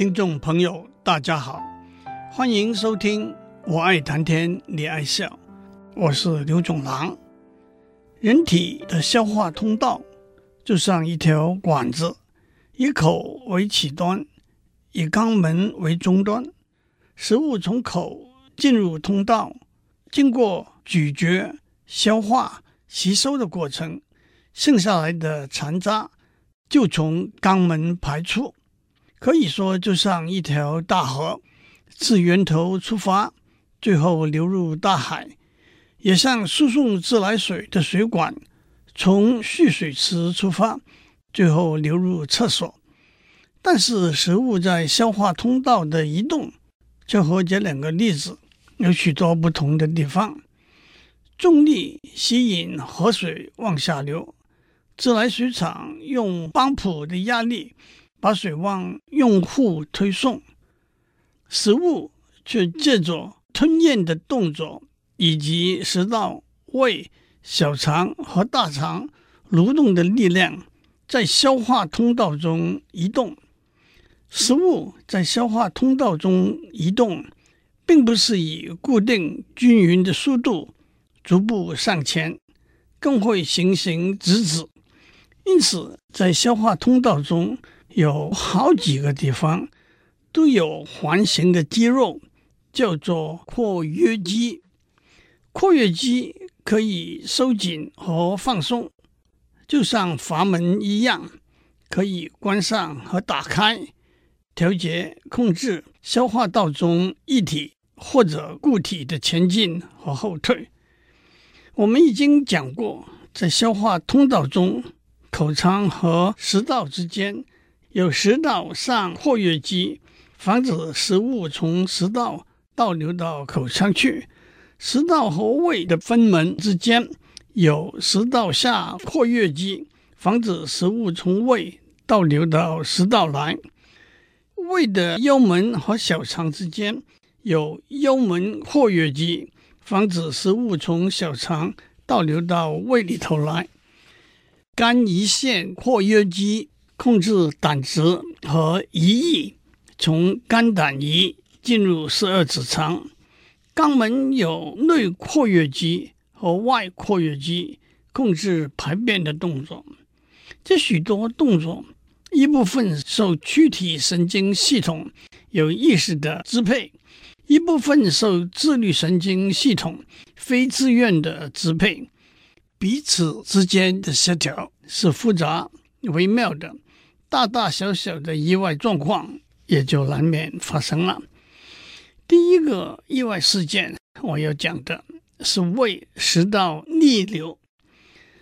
听众朋友，大家好，欢迎收听《我爱谈天，你爱笑》，我是刘总郎。人体的消化通道就像一条管子，以口为起端，以肛门为终端。食物从口进入通道，经过咀嚼、消化、吸收的过程，剩下来的残渣就从肛门排出。可以说，就像一条大河，自源头出发，最后流入大海；也像输送自来水的水管，从蓄水池出发，最后流入厕所。但是，食物在消化通道的移动，就和这两个例子有许多不同的地方。重力吸引河水往下流，自来水厂用帮浦的压力。把水往用户推送，食物却借着吞咽的动作以及食道、胃、小肠和大肠蠕动的力量，在消化通道中移动。食物在消化通道中移动，并不是以固定均匀的速度逐步向前，更会行行止止。因此，在消化通道中，有好几个地方都有环形的肌肉，叫做括约肌。括约肌可以收紧和放松，就像阀门一样，可以关上和打开，调节控制消化道中液体或者固体的前进和后退。我们已经讲过，在消化通道中，口腔和食道之间。有食道上括约肌，防止食物从食道倒流到口腔去；食道和胃的分门之间有食道下括约肌，防止食物从胃倒流到食道来；胃的幽门和小肠之间有幽门括约肌，防止食物从小肠倒流到胃里头来；肝胰腺括约肌。控制胆汁和胰液从肝胆胰进入十二指肠，肛门有内括约肌和外括约肌控制排便的动作。这许多动作，一部分受躯体神经系统有意识的支配，一部分受自律神经系统非自愿的支配。彼此之间的协调是复杂微妙的。大大小小的意外状况也就难免发生了。第一个意外事件，我要讲的是胃食道逆流。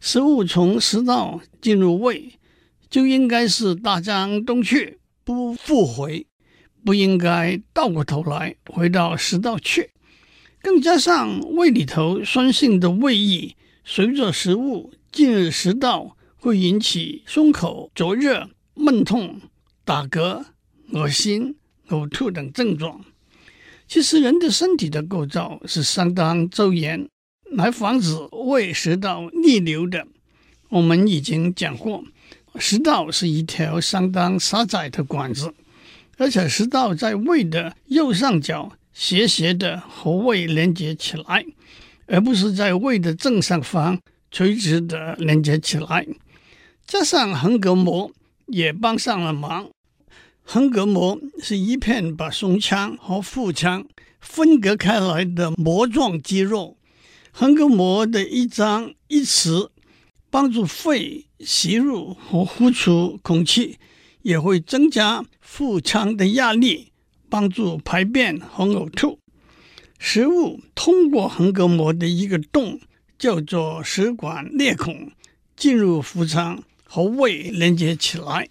食物从食道进入胃，就应该是大江东去，不复回，不应该倒过头来回到食道去。更加上胃里头酸性的胃液，随着食物进入食道，会引起胸口灼热。闷痛、打嗝、恶心、呕吐等症状。其实人的身体的构造是相当周延，来防止胃食道逆流的。我们已经讲过，食道是一条相当狭窄的管子，而且食道在胃的右上角斜斜的和胃连接起来，而不是在胃的正上方垂直的连接起来。加上横膈膜。也帮上了忙。横膈膜是一片把胸腔和腹腔分隔开来的膜状肌肉。横膈膜的一张一弛，帮助肺吸入和呼出空气，也会增加腹腔的压力，帮助排便和呕吐。食物通过横膈膜的一个洞，叫做食管裂孔，进入腹腔。和胃连接起来，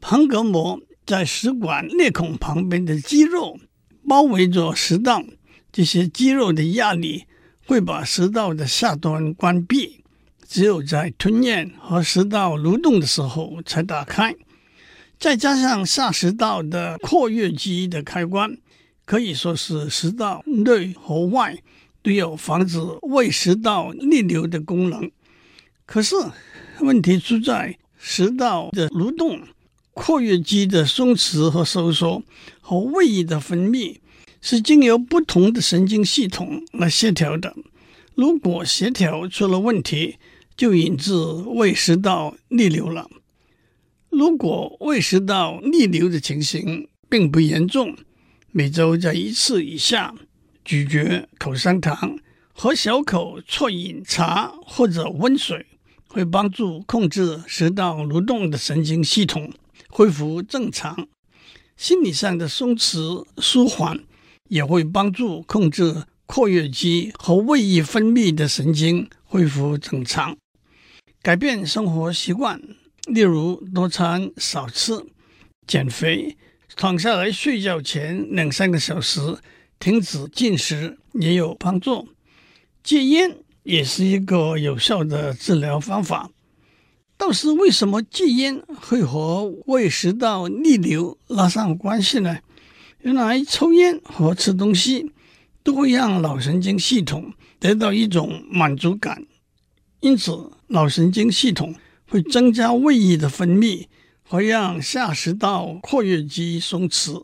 横膈膜在食管裂孔旁边的肌肉包围着食道，这些肌肉的压力会把食道的下端关闭，只有在吞咽和食道蠕动的时候才打开。再加上下食道的括约肌的开关，可以说是食道内和外都有防止胃食道逆流的功能。可是，问题出在食道的蠕动括约肌的松弛和收缩和胃液的分泌是经由不同的神经系统来协调的。如果协调出了问题，就引致胃食道逆流了。如果胃食道逆流的情形并不严重，每周在一次以下咀嚼口香糖，和小口啜饮茶或者温水，会帮助控制食道蠕动的神经系统恢复正常。心理上的松弛舒缓也会帮助控制括约肌和胃液分泌的神经恢复正常。改变生活习惯。例如多餐少吃、减肥、躺下来睡觉前两三个小时停止进食也有帮助。戒烟也是一个有效的治疗方法。倒是为什么戒烟会和胃食道逆流拉上关系呢？原来抽烟和吃东西都会让脑神经系统得到一种满足感，因此脑神经系统。会增加胃液的分泌，会让下食道括约肌松弛。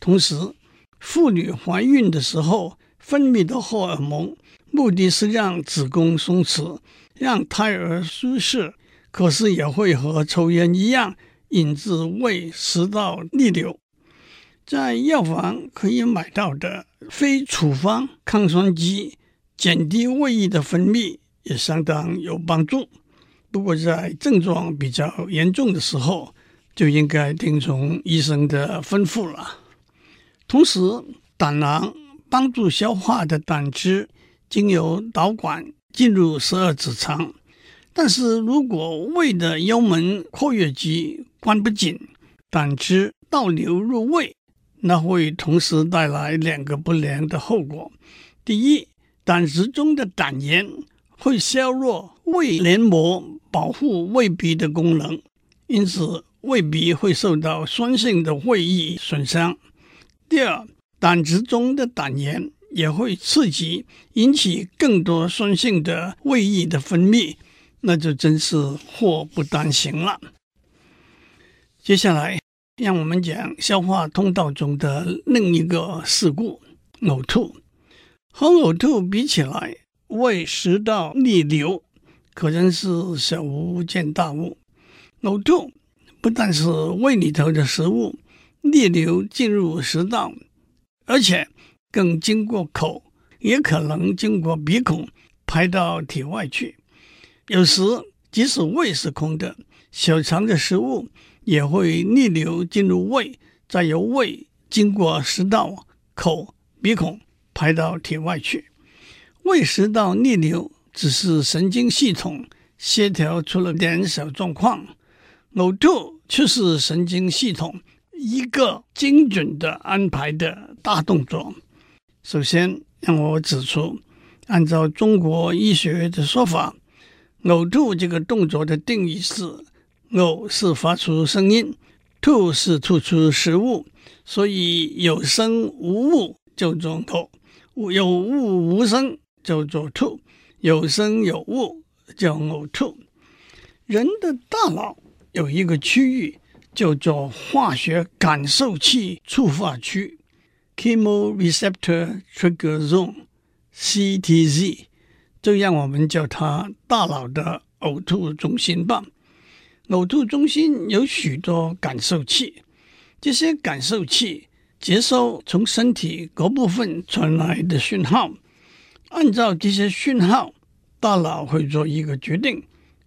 同时，妇女怀孕的时候分泌的荷尔蒙，目的是让子宫松弛，让胎儿舒适。可是也会和抽烟一样，引致胃食道逆流。在药房可以买到的非处方抗酸剂，减低胃液的分泌，也相当有帮助。不过，在症状比较严重的时候，就应该听从医生的吩咐了。同时，胆囊帮助消化的胆汁经由导管进入十二指肠，但是如果胃的幽门括约肌关不紧，胆汁倒流入胃，那会同时带来两个不良的后果。第一，胆汁中的胆盐会削弱胃黏膜。保护胃壁的功能，因此胃壁会受到酸性的胃液损伤。第二，胆汁中的胆盐也会刺激引起更多酸性的胃液的分泌，那就真是祸不单行了。接下来，让我们讲消化通道中的另一个事故——呕吐。和呕吐比起来，胃食道逆流。可真是小巫见大巫，呕吐不但是胃里头的食物逆流进入食道，而且更经过口，也可能经过鼻孔排到体外去。有时即使胃是空的，小肠的食物也会逆流进入胃，再由胃经过食道、口、鼻孔排到体外去。胃食道逆流。只是神经系统协调出了点小状况，呕吐却是神经系统一个精准的安排的大动作。首先，让我指出，按照中国医学的说法，呕吐这个动作的定义是：呕是发出声音，吐是吐出食物，所以有声无物叫做呕，有物无声叫做吐。有声有物叫呕吐。人的大脑有一个区域叫做化学感受器触发区 （Chemoreceptor Trigger Zone，CTZ），就让我们叫它大脑的呕吐中心吧。呕吐中心有许多感受器，这些感受器接收从身体各部分传来的讯号。按照这些讯号，大脑会做一个决定，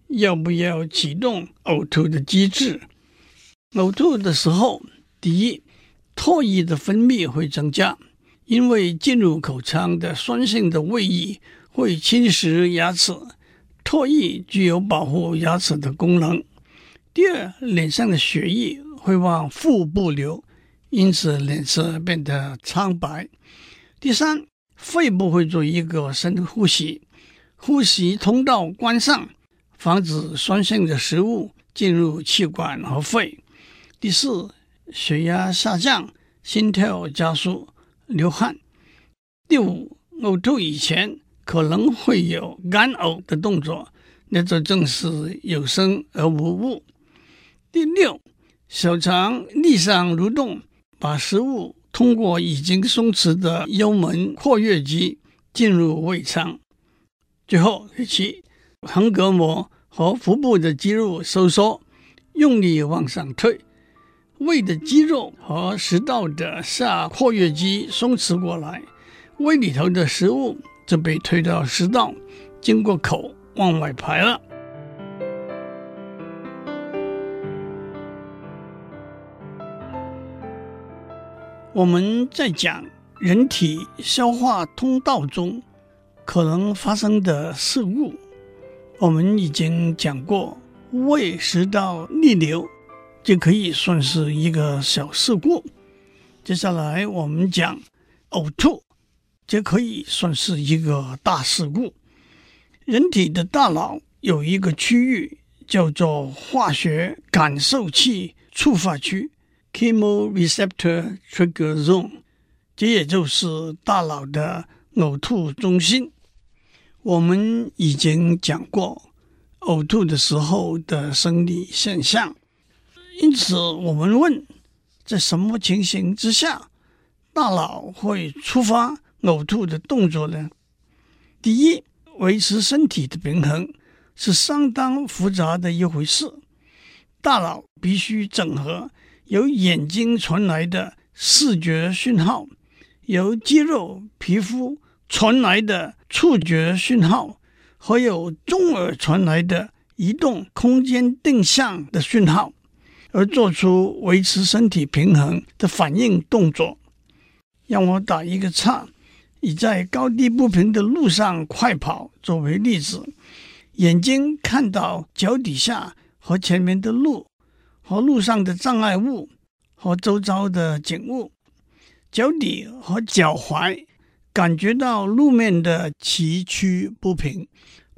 要不要启动呕吐的机制。呕吐的时候，第一，唾液的分泌会增加，因为进入口腔的酸性的胃液会侵蚀牙齿，唾液具有保护牙齿的功能。第二，脸上的血液会往腹部流，因此脸色变得苍白。第三，肺部会做一个深呼吸，呼吸通道关上，防止酸性的食物进入气管和肺。第四，血压下降，心跳加速，流汗。第五，呕吐以前可能会有干呕的动作，那这正是有声而无物。第六，小肠逆向蠕动，把食物通过已经松弛的幽门括约肌进入胃肠。最后，其横膈膜和腹部的肌肉收缩，用力往上推，胃的肌肉和食道的下括约肌松弛过来，胃里头的食物就被推到食道，经过口往外排了。我们在讲人体消化通道中可能发生的事故，我们已经讲过，胃食道逆流就可以算是一个小事故。接下来我们讲呕吐，就可以算是一个大事故。人体的大脑有一个区域叫做化学感受器触发区。Chemoreceptor Trigger Zone，这也就是大脑的呕吐中心。我们已经讲过呕吐的时候的生理现象，因此我们问：在什么情形之下，大脑会触发呕吐的动作呢？第一，维持身体的平衡是相当复杂的一回事，大脑必须整合。由眼睛传来的视觉讯号，由肌肉、皮肤传来的触觉讯号，和由中耳传来的移动空间定向的讯号，而做出维持身体平衡的反应动作。让我打一个岔，以在高低不平的路上快跑作为例子，眼睛看到脚底下和前面的路。和路上的障碍物和周遭的景物，脚底和脚踝感觉到路面的崎岖不平，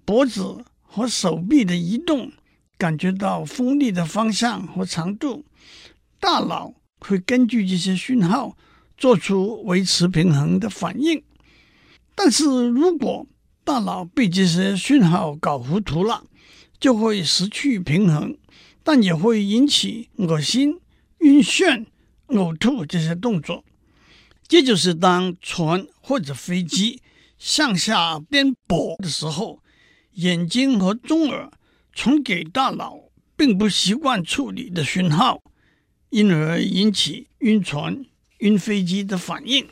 脖子和手臂的移动感觉到风力的方向和长度，大脑会根据这些讯号做出维持平衡的反应。但是如果大脑被这些讯号搞糊涂了，就会失去平衡。但也会引起恶心、晕眩、呕吐这些动作。这就是当船或者飞机向下颠簸的时候，眼睛和中耳传给大脑并不习惯处理的讯号，因而引起晕船、晕飞机的反应。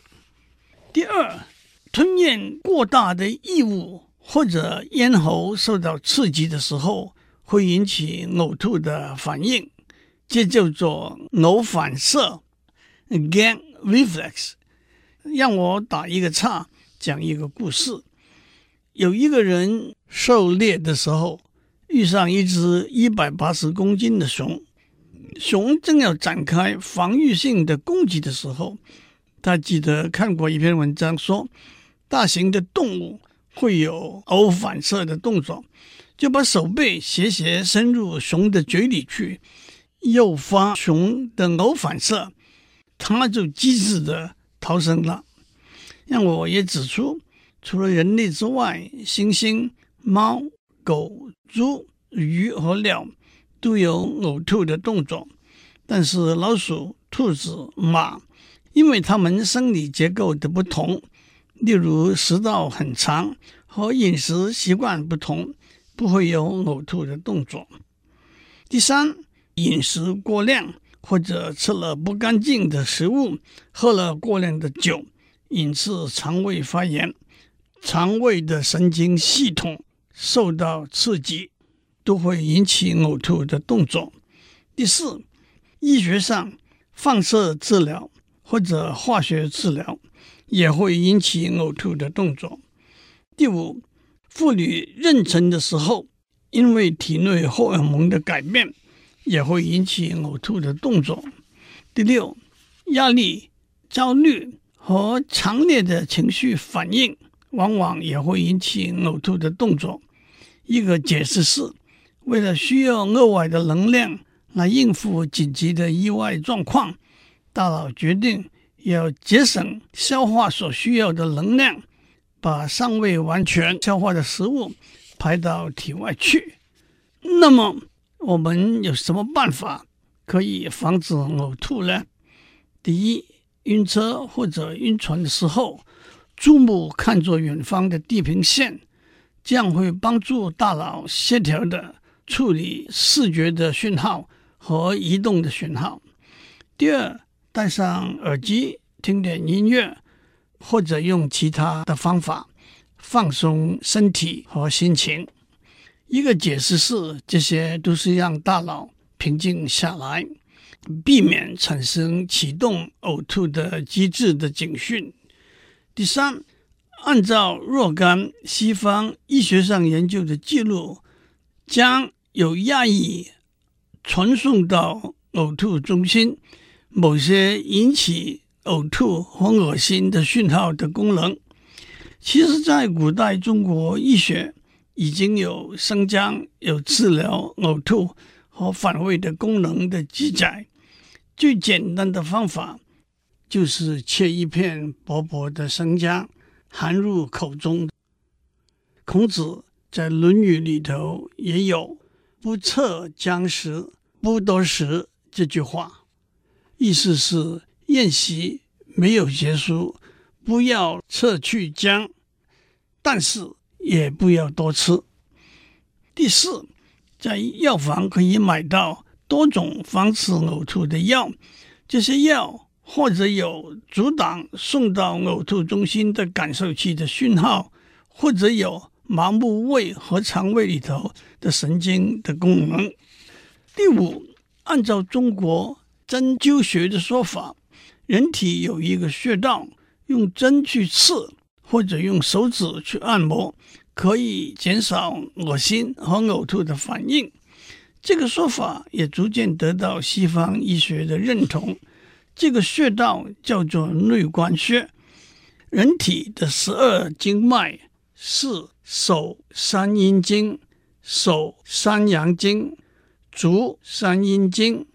第二，吞咽过大的异物或者咽喉受到刺激的时候。会引起呕吐的反应，这叫做呕反射 （gag reflex）。让我打一个岔，讲一个故事。有一个人狩猎的时候，遇上一只一百八十公斤的熊，熊正要展开防御性的攻击的时候，他记得看过一篇文章说，大型的动物会有偶反射的动作。就把手背斜斜伸入熊的嘴里去，诱发熊的偶反射，它就机智地逃生了。让我也指出，除了人类之外，猩猩、猫、狗、猪、鱼和鸟都有呕吐的动作，但是老鼠、兔子、马，因为它们生理结构的不同，例如食道很长和饮食习惯不同。不会有呕吐的动作。第三，饮食过量或者吃了不干净的食物，喝了过量的酒，引致肠胃发炎，肠胃的神经系统受到刺激，都会引起呕吐的动作。第四，医学上放射治疗或者化学治疗也会引起呕吐的动作。第五。妇女妊娠的时候，因为体内荷尔蒙的改变，也会引起呕吐的动作。第六，压力、焦虑和强烈的情绪反应，往往也会引起呕吐的动作。一个解释是，为了需要额外的能量来应付紧急的意外状况，大脑决定要节省消化所需要的能量。把尚未完全消化的食物排到体外去。那么，我们有什么办法可以防止呕吐呢？第一，晕车或者晕船的时候，注目看着远方的地平线，这样会帮助大脑协调的处理视觉的讯号和移动的讯号。第二，戴上耳机听点音乐，或者用其他的方法放松身体和心情。一个解释是，这些都是让大脑。平静下来，避免产生启动呕吐的机制的警讯。第三，按照若干西方医学上研究的记录，将有压抑传送到呕吐中心某些引起呕吐和恶心的讯号的功能。其实，在古代中国医学已经有生姜有治疗呕吐。和反胃的功能的记载，最简单的方法就是切一片薄薄的生姜，含入口中。孔子在《论语》里头也有“不测姜食，不多食”这句话，意思是宴席没有结束，不要撤去姜，但是也不要多吃。第四。在药房可以买到多种防止呕吐的药，这些药或者有阻挡送到呕吐中心的感受器的讯号，或者有麻木胃和肠胃里头的神经的功能。第五，按照中国针灸学的说法，人体有一个穴道，用针去刺或者用手指去按摩。可以减少恶心和呕吐的反应，这个说法也逐渐得到西方医学的认同。这个穴道叫做内关穴。人体的十二经脉是手三阴经、手三阳经、足三阴经、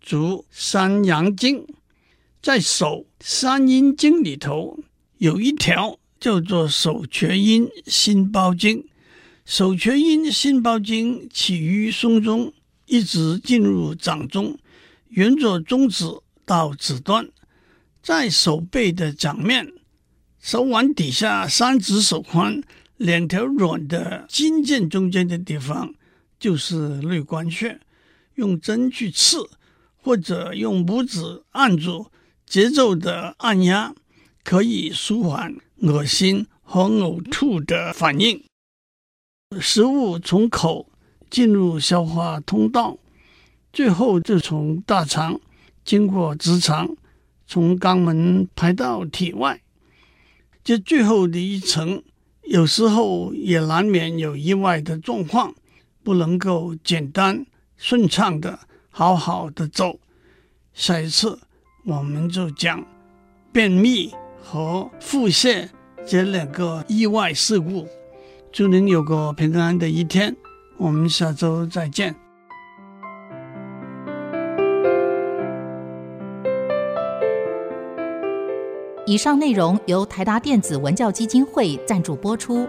足三阳经。在手三阴经里头有一条。叫做手厥阴心包经，手厥阴心包经起于胸中，一直进入掌中，沿着中指到指端，在手背的掌面，手腕底下三指手宽两条软的筋腱中间的地方，就是内关穴。用针去刺，或者用拇指按住，节奏的按压，可以舒缓。恶心和呕吐的反应，食物从口进入消化通道，最后就从大肠经过直肠，从肛门排到体外。这最后的一层，有时候也难免有意外的状况，不能够简单顺畅的好好的走。下一次我们就讲便秘。和腹泻这两个意外事故，祝您有个平安的一天。我们下周再见。以上内容由台达电子文教基金会赞助播出。